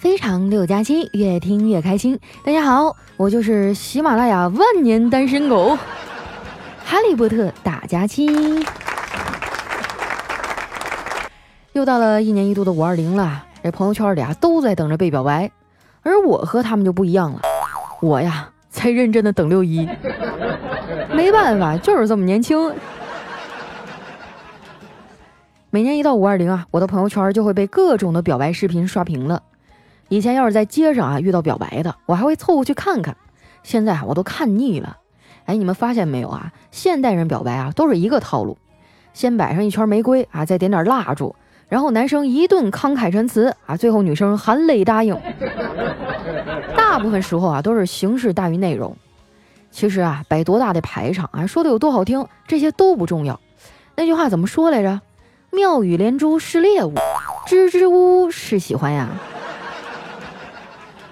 非常六加七，越听越开心。大家好，我就是喜马拉雅万年单身狗，哈利波特大假期。又到了一年一度的五二零了，这朋友圈里啊都在等着被表白，而我和他们就不一样了，我呀在认真的等六一。没办法，就是这么年轻。每年一到五二零啊，我的朋友圈就会被各种的表白视频刷屏了。以前要是在街上啊遇到表白的，我还会凑过去看看。现在我都看腻了。哎，你们发现没有啊？现代人表白啊都是一个套路，先摆上一圈玫瑰啊，再点点蜡烛，然后男生一顿慷慨陈词啊，最后女生含泪答应。大部分时候啊都是形式大于内容。其实啊摆多大的排场啊，说的有多好听，这些都不重要。那句话怎么说来着？妙语连珠是猎物，支支吾吾是喜欢呀。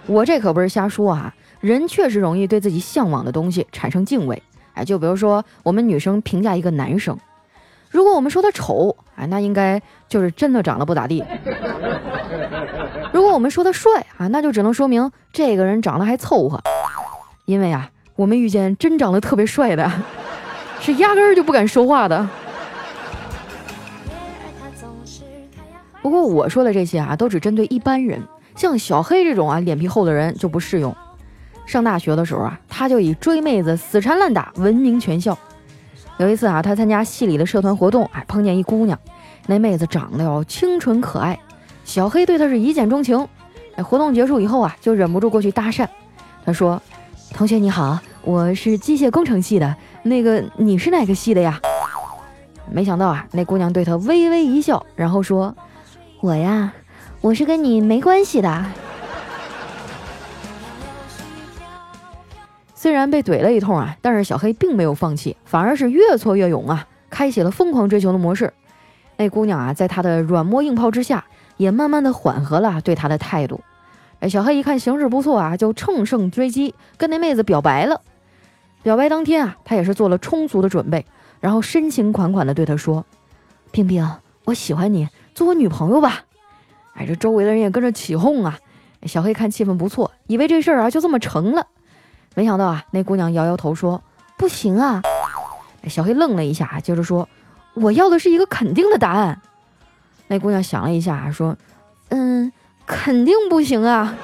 我这可不是瞎说啊，人确实容易对自己向往的东西产生敬畏。哎，就比如说我们女生评价一个男生，如果我们说他丑，哎，那应该就是真的长得不咋地；如果我们说他帅啊，那就只能说明这个人长得还凑合。因为啊，我们遇见真长得特别帅的，是压根儿就不敢说话的。不过我说的这些啊，都只针对一般人。像小黑这种啊脸皮厚的人就不适用。上大学的时候啊，他就以追妹子死缠烂打闻名全校。有一次啊，他参加系里的社团活动，哎，碰见一姑娘，那妹子长得哟清纯可爱，小黑对她是一见钟情。哎，活动结束以后啊，就忍不住过去搭讪。他说：“同学你好，我是机械工程系的，那个你是哪个系的呀？”没想到啊，那姑娘对他微微一笑，然后说：“我呀。”我是跟你没关系的。虽然被怼了一通啊，但是小黑并没有放弃，反而是越挫越勇啊，开启了疯狂追求的模式。那姑娘啊，在他的软磨硬泡之下，也慢慢的缓和了对他的态度。哎，小黑一看形势不错啊，就乘胜追击，跟那妹子表白了。表白当天啊，他也是做了充足的准备，然后深情款款的对她说：“冰冰，我喜欢你，做我女朋友吧。”哎，这周围的人也跟着起哄啊！小黑看气氛不错，以为这事儿啊就这么成了。没想到啊，那姑娘摇摇头说：“不行啊！”小黑愣了一下，接着说：“我要的是一个肯定的答案。”那姑娘想了一下，说：“嗯，肯定不行啊。”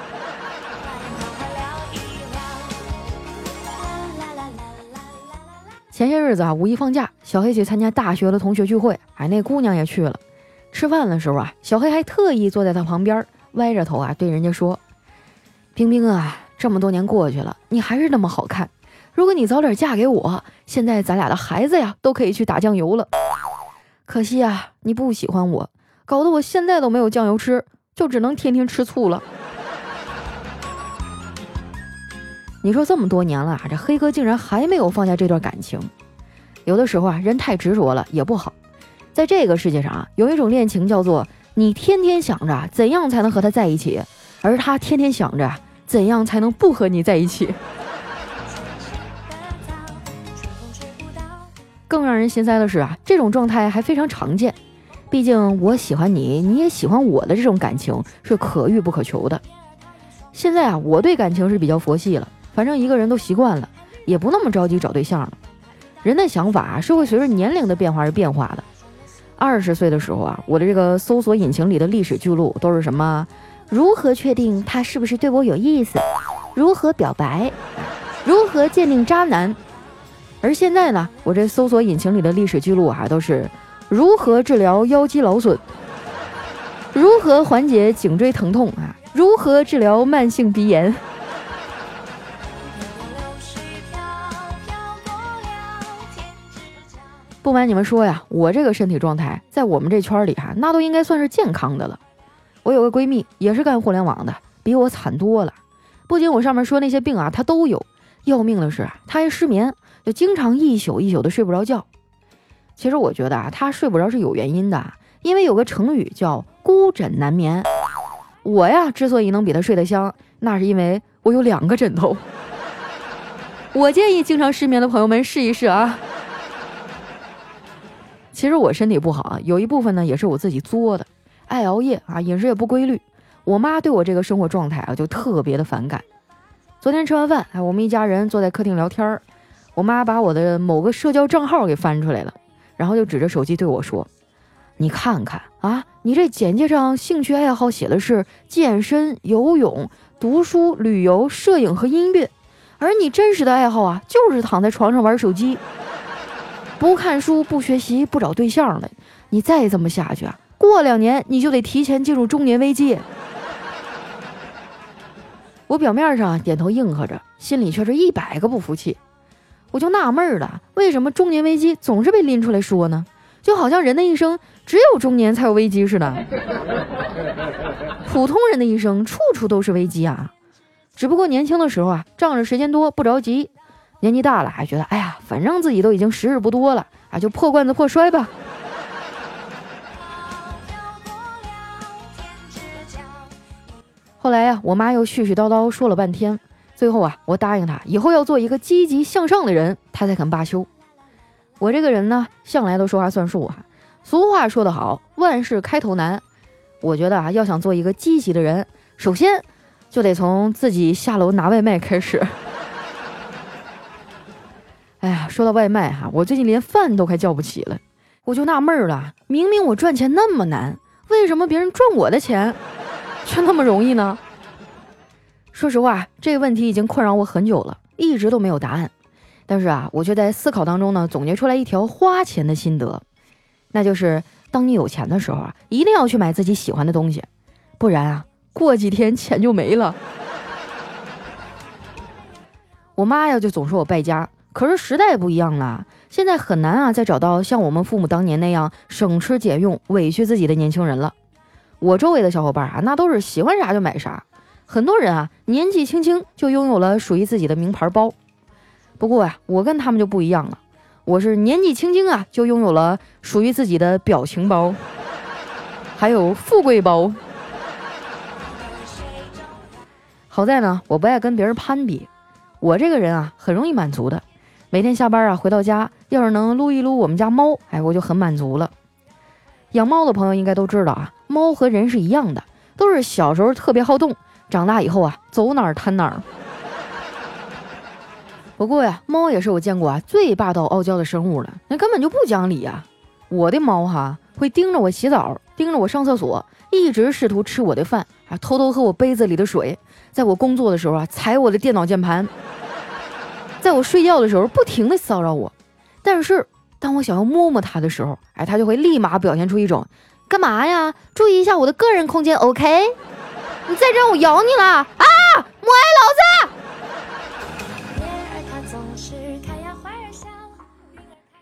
前些日子啊，五一放假，小黑去参加大学的同学聚会，哎，那姑娘也去了。吃饭的时候啊，小黑还特意坐在他旁边，歪着头啊，对人家说：“冰冰啊，这么多年过去了，你还是那么好看。如果你早点嫁给我，现在咱俩的孩子呀，都可以去打酱油了。可惜啊，你不喜欢我，搞得我现在都没有酱油吃，就只能天天吃醋了。你说这么多年了，这黑哥竟然还没有放下这段感情。有的时候啊，人太执着了也不好。”在这个世界上啊，有一种恋情叫做你天天想着怎样才能和他在一起，而他天天想着怎样才能不和你在一起。更让人心塞的是啊，这种状态还非常常见。毕竟我喜欢你，你也喜欢我的这种感情是可遇不可求的。现在啊，我对感情是比较佛系了，反正一个人都习惯了，也不那么着急找对象了。人的想法，是会随着年龄的变化而变化的。二十岁的时候啊，我的这个搜索引擎里的历史记录都是什么？如何确定他是不是对我有意思？如何表白？如何鉴定渣男？而现在呢，我这搜索引擎里的历史记录啊，都是如何治疗腰肌劳损？如何缓解颈椎疼痛啊？如何治疗慢性鼻炎？不瞒你们说呀，我这个身体状态在我们这圈里哈，那都应该算是健康的了。我有个闺蜜也是干互联网的，比我惨多了。不仅我上面说那些病啊，她都有。要命的是，她还失眠，就经常一宿一宿的睡不着觉。其实我觉得啊，她睡不着是有原因的，因为有个成语叫孤枕难眠。我呀，之所以能比她睡得香，那是因为我有两个枕头。我建议经常失眠的朋友们试一试啊。其实我身体不好啊，有一部分呢也是我自己作的，爱熬夜啊，饮食也不规律。我妈对我这个生活状态啊就特别的反感。昨天吃完饭，哎，我们一家人坐在客厅聊天儿，我妈把我的某个社交账号给翻出来了，然后就指着手机对我说：“你看看啊，你这简介上兴趣爱好写的是健身、游泳、读书、旅游、摄影和音乐，而你真实的爱好啊，就是躺在床上玩手机，不看书、不学习、不找对象了。你再这么下去啊，过两年你就得提前进入中年危机。”我表面上点头应和着，心里却是一百个不服气。我就纳闷了，为什么中年危机总是被拎出来说呢？就好像人的一生只有中年才有危机似的。普通人的一生处处都是危机啊，只不过年轻的时候啊，仗着时间多不着急；年纪大了还觉得，哎呀，反正自己都已经时日不多了啊，就破罐子破摔吧。后来呀，我妈又絮絮叨叨说了半天，最后啊，我答应她以后要做一个积极向上的人，她才肯罢休。我这个人呢，向来都说话算数啊。俗话说得好，万事开头难。我觉得啊，要想做一个积极的人，首先就得从自己下楼拿外卖开始。哎呀，说到外卖哈，我最近连饭都快叫不起了，我就纳闷了，明明我赚钱那么难，为什么别人赚我的钱？却那么容易呢？说实话，这个问题已经困扰我很久了，一直都没有答案。但是啊，我却在思考当中呢，总结出来一条花钱的心得，那就是当你有钱的时候啊，一定要去买自己喜欢的东西，不然啊，过几天钱就没了。我妈呀，就总说我败家，可是时代不一样了，现在很难啊，再找到像我们父母当年那样省吃俭用、委屈自己的年轻人了。我周围的小伙伴啊，那都是喜欢啥就买啥，很多人啊年纪轻轻就拥有了属于自己的名牌包。不过呀，我跟他们就不一样了，我是年纪轻轻啊就拥有了属于自己的表情包，还有富贵包。好在呢，我不爱跟别人攀比，我这个人啊很容易满足的，每天下班啊回到家，要是能撸一撸我们家猫，哎，我就很满足了。养猫的朋友应该都知道啊。猫和人是一样的，都是小时候特别好动，长大以后啊，走哪儿瘫哪儿。不过呀，猫也是我见过啊最霸道傲娇的生物了，那根本就不讲理呀。我的猫哈会盯着我洗澡，盯着我上厕所，一直试图吃我的饭，啊，偷偷喝我杯子里的水，在我工作的时候啊踩我的电脑键盘，在我睡觉的时候不停的骚扰我。但是当我想要摸摸它的时候，哎，它就会立马表现出一种。干嘛呀？注意一下我的个人空间，OK？你再这样，我咬你了啊！母爱老子！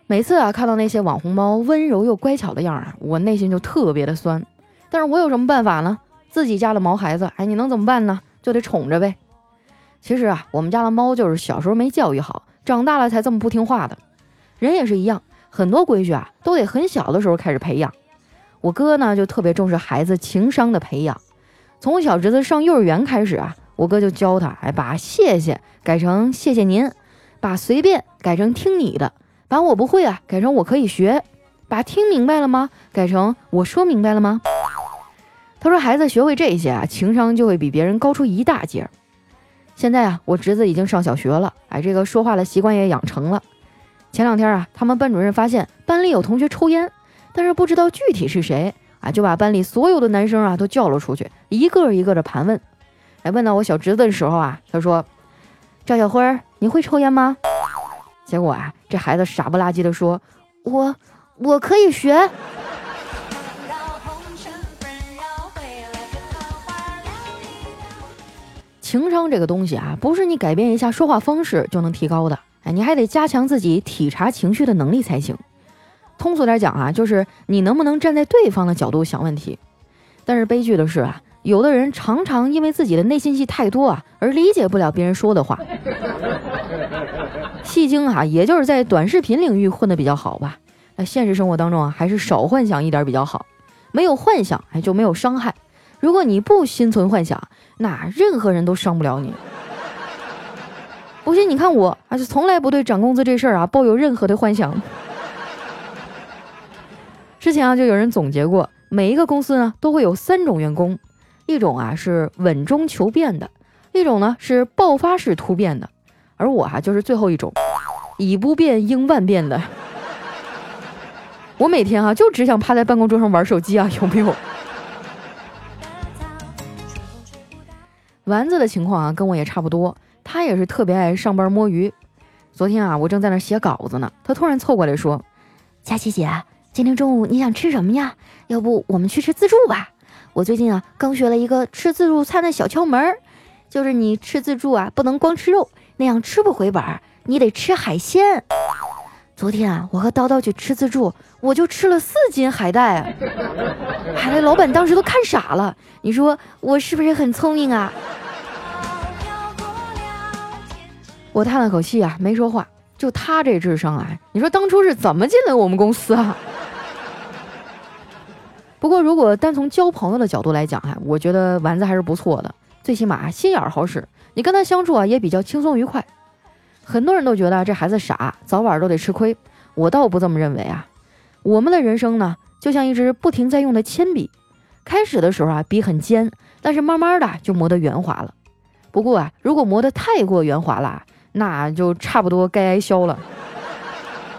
每次啊，看到那些网红猫温柔又乖巧的样儿啊，我内心就特别的酸。但是我有什么办法呢？自己家的毛孩子，哎，你能怎么办呢？就得宠着呗。其实啊，我们家的猫就是小时候没教育好，长大了才这么不听话的。人也是一样，很多规矩啊，都得很小的时候开始培养。我哥呢就特别重视孩子情商的培养，从我小侄子上幼儿园开始啊，我哥就教他，哎，把谢谢改成谢谢您，把随便改成听你的，把我不会啊改成我可以学，把听明白了吗改成我说明白了吗？他说孩子学会这些啊，情商就会比别人高出一大截。现在啊，我侄子已经上小学了，哎，这个说话的习惯也养成了。前两天啊，他们班主任发现班里有同学抽烟。但是不知道具体是谁啊，就把班里所有的男生啊都叫了出去，一个一个的盘问。哎，问到我小侄子的时候啊，他说：“赵小辉，你会抽烟吗？”结果啊，这孩子傻不拉几的说：“我我可以学。”情商这个东西啊，不是你改变一下说话方式就能提高的，哎，你还得加强自己体察情绪的能力才行。通俗点讲啊，就是你能不能站在对方的角度想问题。但是悲剧的是啊，有的人常常因为自己的内心戏太多啊，而理解不了别人说的话。戏精啊，也就是在短视频领域混得比较好吧。那现实生活当中啊，还是少幻想一点比较好。没有幻想，哎，就没有伤害。如果你不心存幻想，那任何人都伤不了你。不信你看我，啊，就从来不对涨工资这事儿啊抱有任何的幻想。之前啊，就有人总结过，每一个公司呢都会有三种员工，一种啊是稳中求变的，一种呢是爆发式突变的，而我哈就是最后一种，以不变应万变的。我每天啊就只想趴在办公桌上玩手机啊，有没有？丸子的情况啊跟我也差不多，他也是特别爱上班摸鱼。昨天啊我正在那写稿子呢，他突然凑过来说：“佳琪姐，今天中午你想吃什么呀？要不我们去吃自助吧？”我最近啊，刚学了一个吃自助餐的小窍门，就是你吃自助啊，不能光吃肉，那样吃不回本儿，你得吃海鲜。昨天啊，我和叨叨去吃自助，我就吃了四斤海带，海带老板当时都看傻了。你说我是不是很聪明啊？我叹了口气啊，没说话。就他这智商啊，你说当初是怎么进的我们公司啊？不过，如果单从交朋友的角度来讲，哈，我觉得丸子还是不错的，最起码心眼好使，你跟他相处啊也比较轻松愉快。很多人都觉得这孩子傻，早晚都得吃亏，我倒不这么认为啊。我们的人生呢，就像一支不停在用的铅笔，开始的时候啊笔很尖，但是慢慢的就磨得圆滑了。不过啊，如果磨得太过圆滑了，那就差不多该挨削了。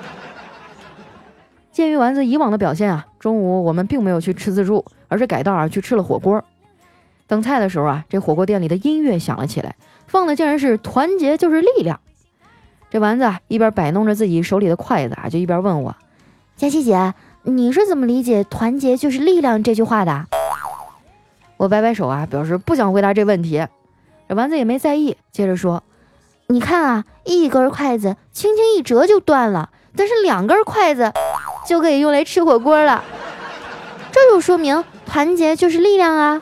鉴于丸子以往的表现啊，中午我们并没有去吃自助，而是改道啊去吃了火锅。等菜的时候啊，这火锅店里的音乐响了起来，放的竟然是“团结就是力量”。这丸子一边摆弄着自己手里的筷子啊，就一边问我：“佳琪姐，你是怎么理解‘团结就是力量’这句话的？”我摆摆手啊，表示不想回答这问题。这丸子也没在意，接着说：“你看啊，一根筷子轻轻一折就断了，但是两根筷子……”就可以用来吃火锅了，这就说明团结就是力量啊！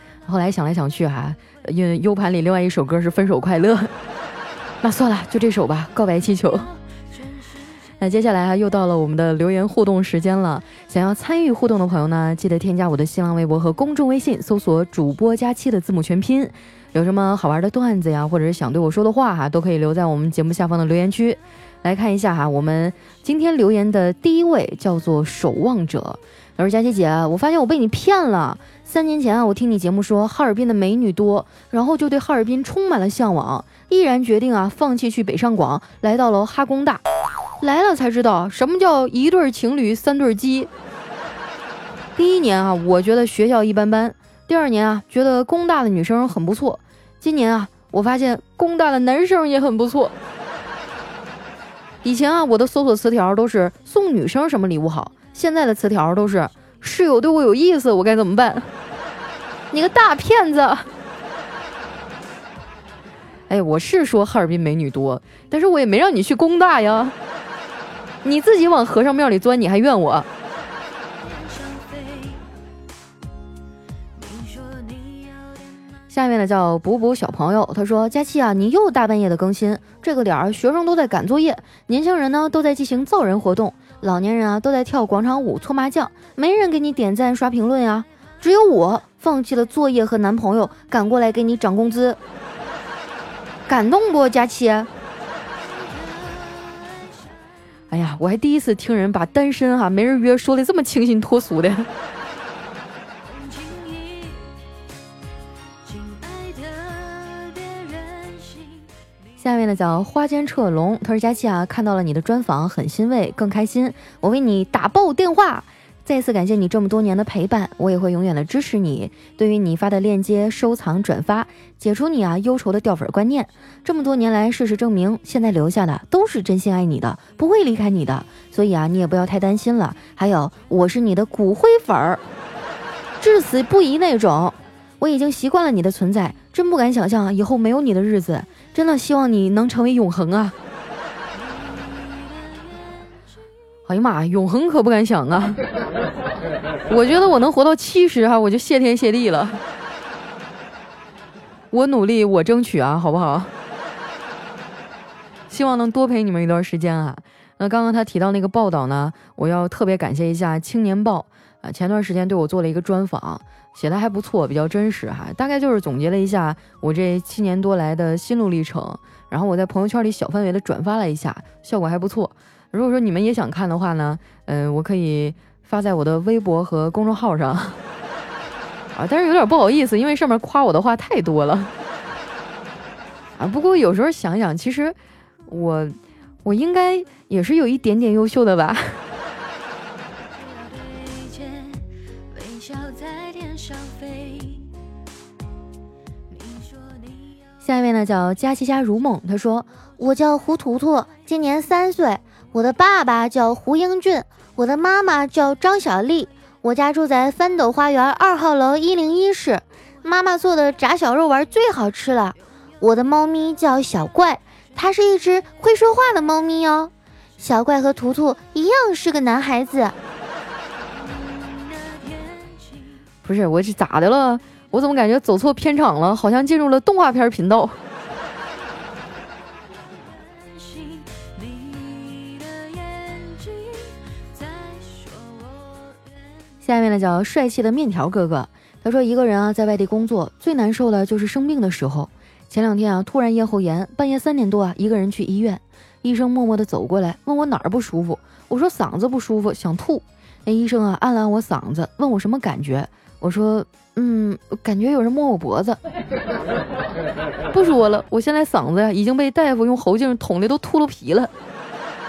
后来想来想去哈，因为 U 盘里另外一首歌是《分手快乐》，那算了，就这首吧，《告白气球 》。那接下来啊，又到了我们的留言互动时间了。想要参与互动的朋友呢，记得添加我的新浪微博和公众微信，搜索“主播佳期”的字母全拼。有什么好玩的段子呀，或者是想对我说的话哈，都可以留在我们节目下方的留言区。来看一下哈，我们今天留言的第一位叫做守望者，我说：“佳琪姐，我发现我被你骗了。三年前啊，我听你节目说哈尔滨的美女多，然后就对哈尔滨充满了向往，毅然决定啊放弃去北上广，来到了哈工大。来了才知道什么叫一对情侣三对鸡。第一年啊，我觉得学校一般般。”第二年啊，觉得工大的女生很不错。今年啊，我发现工大的男生也很不错。以前啊，我的搜索词条都是送女生什么礼物好，现在的词条都是室友对我有意思，我该怎么办？你个大骗子！哎，我是说哈尔滨美女多，但是我也没让你去工大呀。你自己往和尚庙里钻，你还怨我？下面呢叫补补小朋友，他说：佳期啊，你又大半夜的更新，这个点儿学生都在赶作业，年轻人呢都在进行造人活动，老年人啊都在跳广场舞、搓麻将，没人给你点赞、刷评论呀，只有我放弃了作业和男朋友，赶过来给你涨工资，感动不，佳琪？哎呀，我还第一次听人把单身哈没人约说的这么清新脱俗的。下面呢叫花间彻龙，他说佳期啊，看到了你的专访，很欣慰，更开心。我为你打爆电话，再次感谢你这么多年的陪伴，我也会永远的支持你。对于你发的链接，收藏转发，解除你啊忧愁的掉粉观念。这么多年来，事实证明，现在留下的都是真心爱你的，不会离开你的。所以啊，你也不要太担心了。还有，我是你的骨灰粉儿，至死不移那种。我已经习惯了你的存在，真不敢想象以后没有你的日子。真的希望你能成为永恒啊！哎呀妈，永恒可不敢想啊！我觉得我能活到七十哈，我就谢天谢地了。我努力，我争取啊，好不好？希望能多陪你们一段时间啊。那刚刚他提到那个报道呢，我要特别感谢一下《青年报》啊，前段时间对我做了一个专访，写的还不错，比较真实哈。大概就是总结了一下我这七年多来的心路历程，然后我在朋友圈里小范围的转发了一下，效果还不错。如果说你们也想看的话呢，嗯，我可以发在我的微博和公众号上 啊，但是有点不好意思，因为上面夸我的话太多了 啊。不过有时候想想，其实我我应该也是有一点点优秀的吧。下一位呢叫佳琪佳如梦，他说我叫胡图图，今年三岁。我的爸爸叫胡英俊，我的妈妈叫张小丽。我家住在翻斗花园二号楼一零一室，妈妈做的炸小肉丸最好吃了。我的猫咪叫小怪，它是一只会说话的猫咪哦。小怪和图图一样是个男孩子。不是我是咋的了？我怎么感觉走错片场了？好像进入了动画片频道。下面呢叫帅气的面条哥哥，他说一个人啊在外地工作最难受的就是生病的时候。前两天啊突然咽喉炎，半夜三点多啊一个人去医院，医生默默的走过来问我哪儿不舒服，我说嗓子不舒服想吐。那医生啊按了按我嗓子，问我什么感觉，我说嗯感觉有人摸我脖子。不说了，我现在嗓子呀已经被大夫用喉镜捅的都秃噜皮了。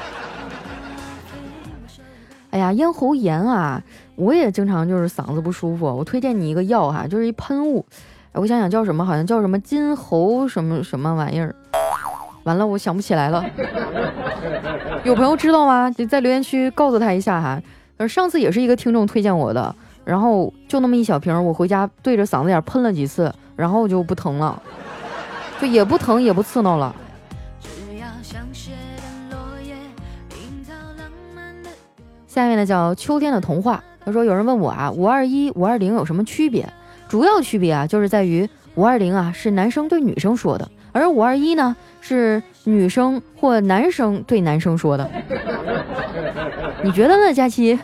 哎呀咽喉炎啊！我也经常就是嗓子不舒服，我推荐你一个药哈，就是一喷雾，我想想叫什么，好像叫什么金猴什么什么玩意儿，完了我想不起来了，有朋友知道吗？就在留言区告诉他一下哈。呃，上次也是一个听众推荐我的，然后就那么一小瓶，我回家对着嗓子眼喷了几次，然后就不疼了，就也不疼也不刺挠了。下面呢叫秋天的童话。他说：“有人问我啊，五二一、五二零有什么区别？主要区别啊，就是在于五二零啊是男生对女生说的，而五二一呢是女生或男生对男生说的。你觉得呢，佳期？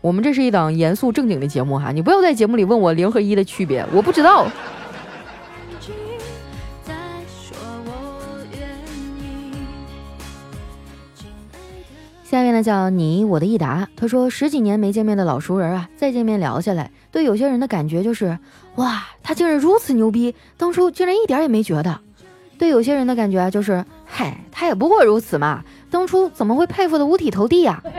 我们这是一档严肃正经的节目哈，你不要在节目里问我零和一的区别，我不知道。”呢叫你我的益达，他说十几年没见面的老熟人啊，再见面聊下来，对有些人的感觉就是，哇，他竟然如此牛逼，当初竟然一点也没觉得；对有些人的感觉啊，就是，嗨，他也不过如此嘛，当初怎么会佩服的五体投地呀？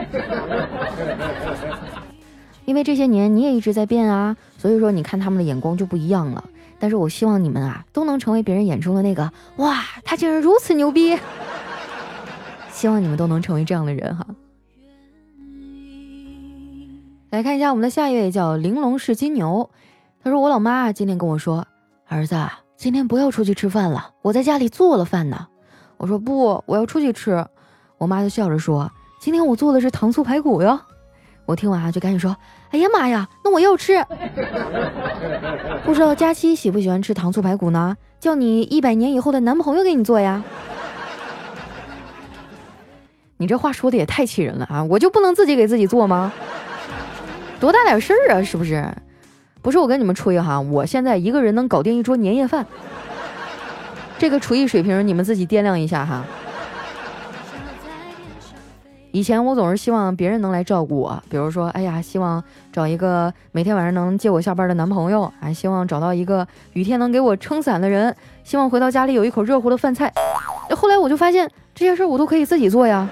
因为这些年你也一直在变啊，所以说你看他们的眼光就不一样了。但是我希望你们啊，都能成为别人眼中的那个，哇，他竟然如此牛逼。希望你们都能成为这样的人哈。来看一下我们的下一位，叫玲珑是金牛。他说：“我老妈今天跟我说，儿子，今天不要出去吃饭了，我在家里做了饭呢。”我说：“不，我要出去吃。”我妈就笑着说：“今天我做的是糖醋排骨哟。”我听完啊，就赶紧说：“哎呀妈呀，那我要吃。”不知道佳期喜不喜欢吃糖醋排骨呢？叫你一百年以后的男朋友给你做呀。你这话说的也太气人了啊！我就不能自己给自己做吗？多大点事儿啊？是不是？不是我跟你们吹哈，我现在一个人能搞定一桌年夜饭，这个厨艺水平你们自己掂量一下哈。以前我总是希望别人能来照顾我，比如说，哎呀，希望找一个每天晚上能接我下班的男朋友，还希望找到一个雨天能给我撑伞的人，希望回到家里有一口热乎的饭菜。后来我就发现，这些事儿我都可以自己做呀。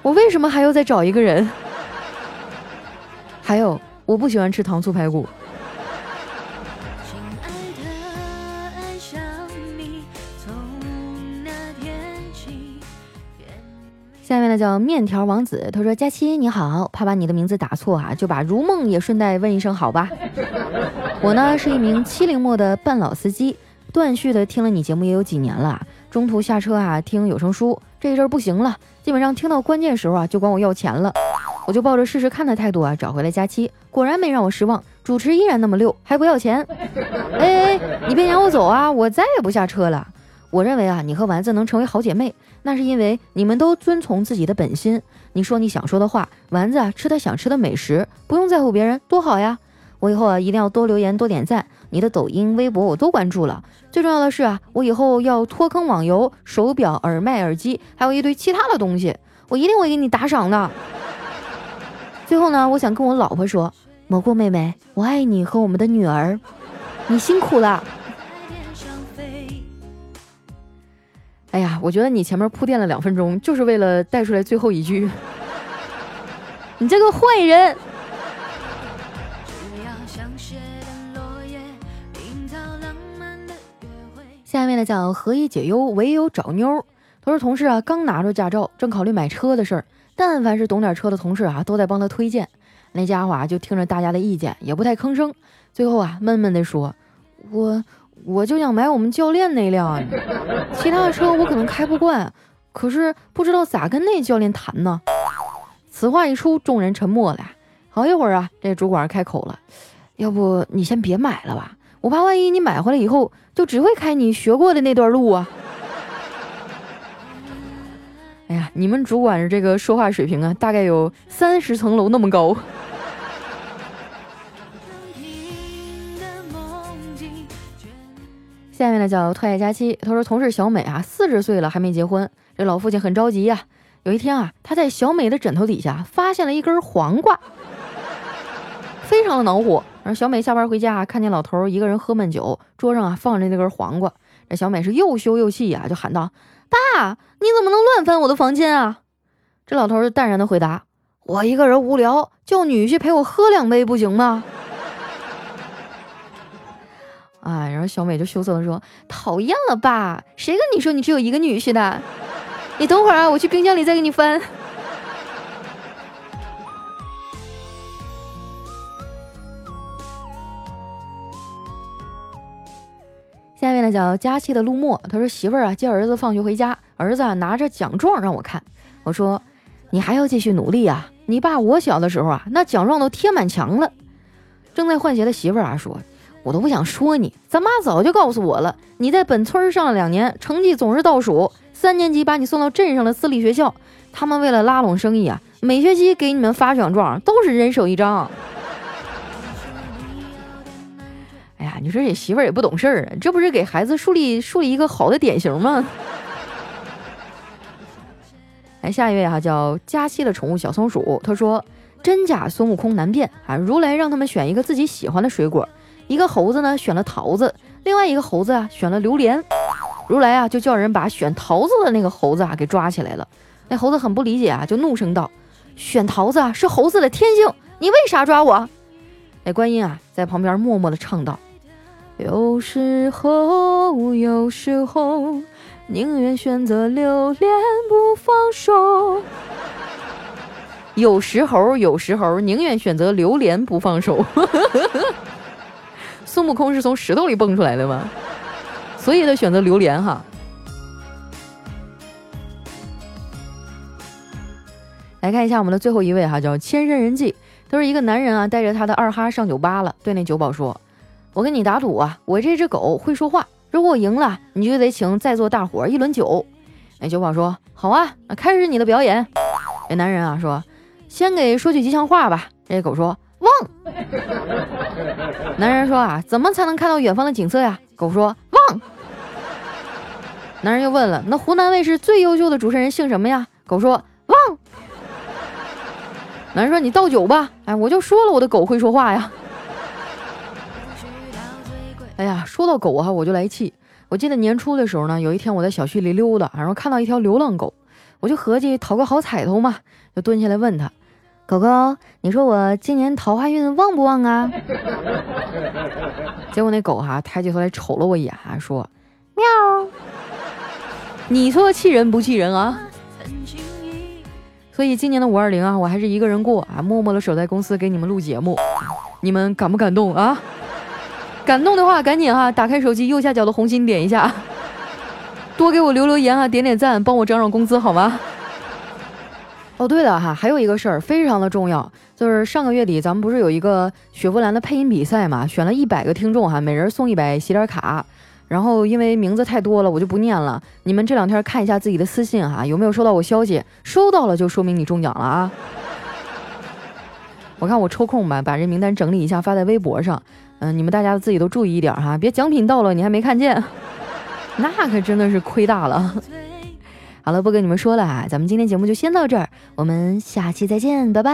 我为什么还要再找一个人？还有，我不喜欢吃糖醋排骨。下面呢叫面条王子，他说：“佳期你好，怕把你的名字打错啊，就把如梦也顺带问一声好吧。我呢是一名七零末的半老司机，断续的听了你节目也有几年了，中途下车啊听有声书。”这一阵不行了，基本上听到关键时候啊就管我要钱了。我就抱着试试看的态度啊找回了佳期，果然没让我失望，主持依然那么溜，还不要钱。哎哎，你别撵我走啊，我再也不下车了。我认为啊，你和丸子能成为好姐妹，那是因为你们都遵从自己的本心。你说你想说的话，丸子啊吃他想吃的美食，不用在乎别人，多好呀。我以后啊一定要多留言多点赞，你的抖音、微博我都关注了。最重要的是啊，我以后要脱坑网游、手表、耳麦、耳机，还有一堆其他的东西，我一定会给你打赏的。最后呢，我想跟我老婆说，蘑菇妹妹，我爱你和我们的女儿，你辛苦了。哎呀，我觉得你前面铺垫了两分钟，就是为了带出来最后一句，你这个坏人。下面呢叫何以解忧，唯有找妞。他说同事啊刚拿着驾照，正考虑买车的事儿。但凡是懂点车的同事啊，都在帮他推荐。那家伙啊就听着大家的意见，也不太吭声。最后啊闷闷地说：“我我就想买我们教练那辆，其他的车我可能开不惯，可是不知道咋跟那教练谈呢。”此话一出，众人沉默了。好一会儿啊，这主管开口了：“要不你先别买了吧。”我怕万一你买回来以后就只会开你学过的那段路啊！哎呀，你们主管的这个说话水平啊，大概有三十层楼那么高。下面呢叫特爱佳期，他说同事小美啊，四十岁了还没结婚，这老父亲很着急呀。有一天啊，他在小美的枕头底下发现了一根黄瓜，非常的恼火。而小美下班回家，看见老头一个人喝闷酒，桌上啊放着那根黄瓜。这小美是又羞又气呀，就喊道：“爸，你怎么能乱翻我的房间啊？”这老头就淡然的回答：“我一个人无聊，叫女婿陪我喝两杯不行吗？”啊，然后小美就羞涩的说：“讨厌了，爸，谁跟你说你只有一个女婿的？你等会儿啊，我去冰箱里再给你翻。”下面呢叫佳期的陆墨，他说媳妇儿啊接儿子放学回家，儿子啊拿着奖状让我看，我说你还要继续努力啊，你爸我小的时候啊那奖状都贴满墙了。正在换鞋的媳妇儿啊说，我都不想说你，咱妈早就告诉我了，你在本村上了两年，成绩总是倒数，三年级把你送到镇上的私立学校，他们为了拉拢生意啊，每学期给你们发奖状都是人手一张。哎呀，你说这媳妇儿也不懂事儿啊，这不是给孩子树立树立一个好的典型吗？来，下一位哈，叫佳期的宠物小松鼠，他说真假孙悟空难辨啊，如来让他们选一个自己喜欢的水果，一个猴子呢选了桃子，另外一个猴子啊选了榴莲，如来啊就叫人把选桃子的那个猴子啊给抓起来了，那猴子很不理解啊，就怒声道：“选桃子啊是猴子的天性，你为啥抓我？”那观音啊在旁边默默的唱道。有时候，有时候，宁愿选择留恋不放手。有时候，有时候，宁愿选择留恋不放手。孙悟空是从石头里蹦出来的吗？所以他选择榴莲哈。来看一下我们的最后一位哈，叫千山人迹。他说一个男人啊，带着他的二哈上酒吧了，对那酒保说。我跟你打赌啊，我这只狗会说话。如果我赢了，你就得请在座大伙儿一轮酒。那酒保说：“好啊，开始你的表演。”这男人啊说：“先给说句吉祥话吧。”这狗说：“旺。”男人说：“啊，怎么才能看到远方的景色呀？”狗说：“旺。”男人又问了：“那湖南卫视最优秀的主持人姓什么呀？”狗说：“旺。”男人说：“你倒酒吧。”哎，我就说了，我的狗会说话呀。哎呀，说到狗哈，我就来气。我记得年初的时候呢，有一天我在小区里溜达，然后看到一条流浪狗，我就合计讨个好彩头嘛，就蹲下来问他：“狗狗，你说我今年桃花运旺不旺啊？” 结果那狗哈抬起头来瞅了我一眼，说：“喵。”你说气人不气人啊？所以今年的五二零啊，我还是一个人过啊，默默的守在公司给你们录节目，你们感不感动啊？感动的话，赶紧哈，打开手机右下角的红心点一下。多给我留留言啊，点点赞，帮我涨涨工资好吗？哦，对了哈，还有一个事儿非常的重要，就是上个月底咱们不是有一个雪佛兰的配音比赛嘛，选了一百个听众哈，每人送一百喜点卡。然后因为名字太多了，我就不念了。你们这两天看一下自己的私信哈，有没有收到我消息？收到了就说明你中奖了啊！我看我抽空吧，把这名单整理一下发在微博上。嗯，你们大家自己都注意一点哈，别奖品到了你还没看见，那可真的是亏大了。好了，不跟你们说了啊，咱们今天节目就先到这儿，我们下期再见，拜拜。